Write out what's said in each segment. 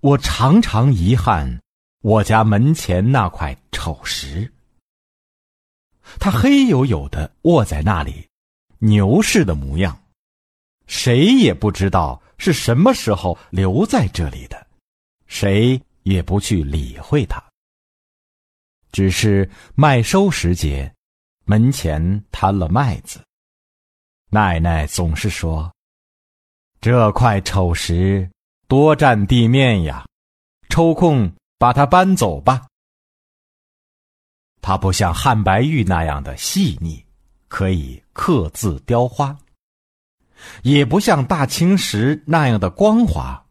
我常常遗憾，我家门前那块丑石。它黑黝黝的卧在那里，牛似的模样，谁也不知道是什么时候留在这里的，谁也不去理会它。只是麦收时节，门前摊了麦子，奶奶总是说。这块丑石多占地面呀，抽空把它搬走吧。它不像汉白玉那样的细腻，可以刻字雕花；也不像大青石那样的光滑，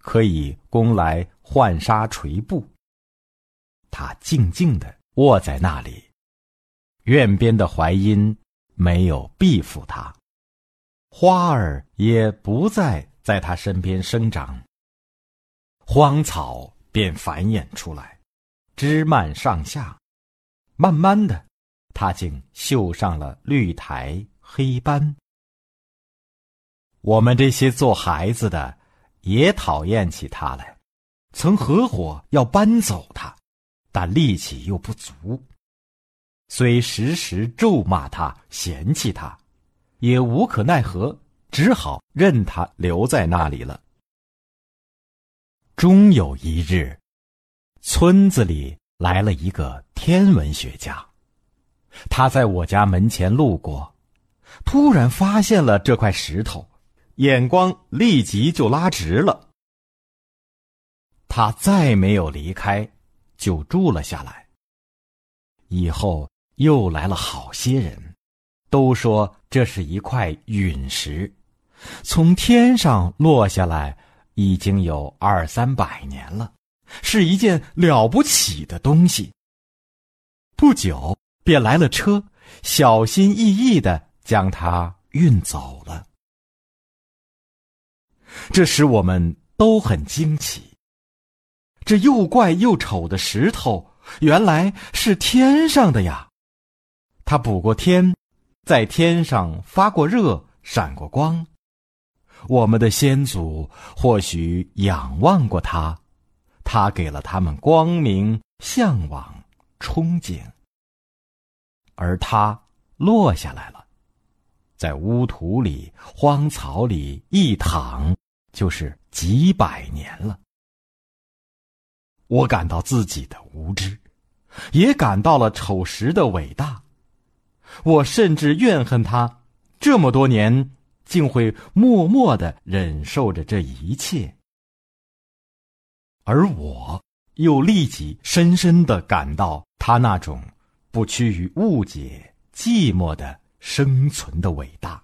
可以供来浣纱垂布。它静静地卧在那里，院边的槐荫没有庇护它。花儿也不再在他身边生长，荒草便繁衍出来，枝蔓上下，慢慢的，他竟绣上了绿苔黑斑。我们这些做孩子的也讨厌起他来，曾合伙要搬走他，但力气又不足，虽时时咒骂他，嫌弃他。也无可奈何，只好任他留在那里了。终有一日，村子里来了一个天文学家，他在我家门前路过，突然发现了这块石头，眼光立即就拉直了。他再没有离开，就住了下来。以后又来了好些人。都说这是一块陨石，从天上落下来，已经有二三百年了，是一件了不起的东西。不久便来了车，小心翼翼的将它运走了。这使我们都很惊奇。这又怪又丑的石头，原来是天上的呀！它补过天。在天上发过热，闪过光，我们的先祖或许仰望过它，它给了他们光明、向往、憧憬。而它落下来了，在污土里、荒草里一躺，就是几百年了。我感到自己的无知，也感到了丑石的伟大。我甚至怨恨他，这么多年竟会默默的忍受着这一切，而我又立即深深的感到他那种不屈于误解、寂寞的生存的伟大。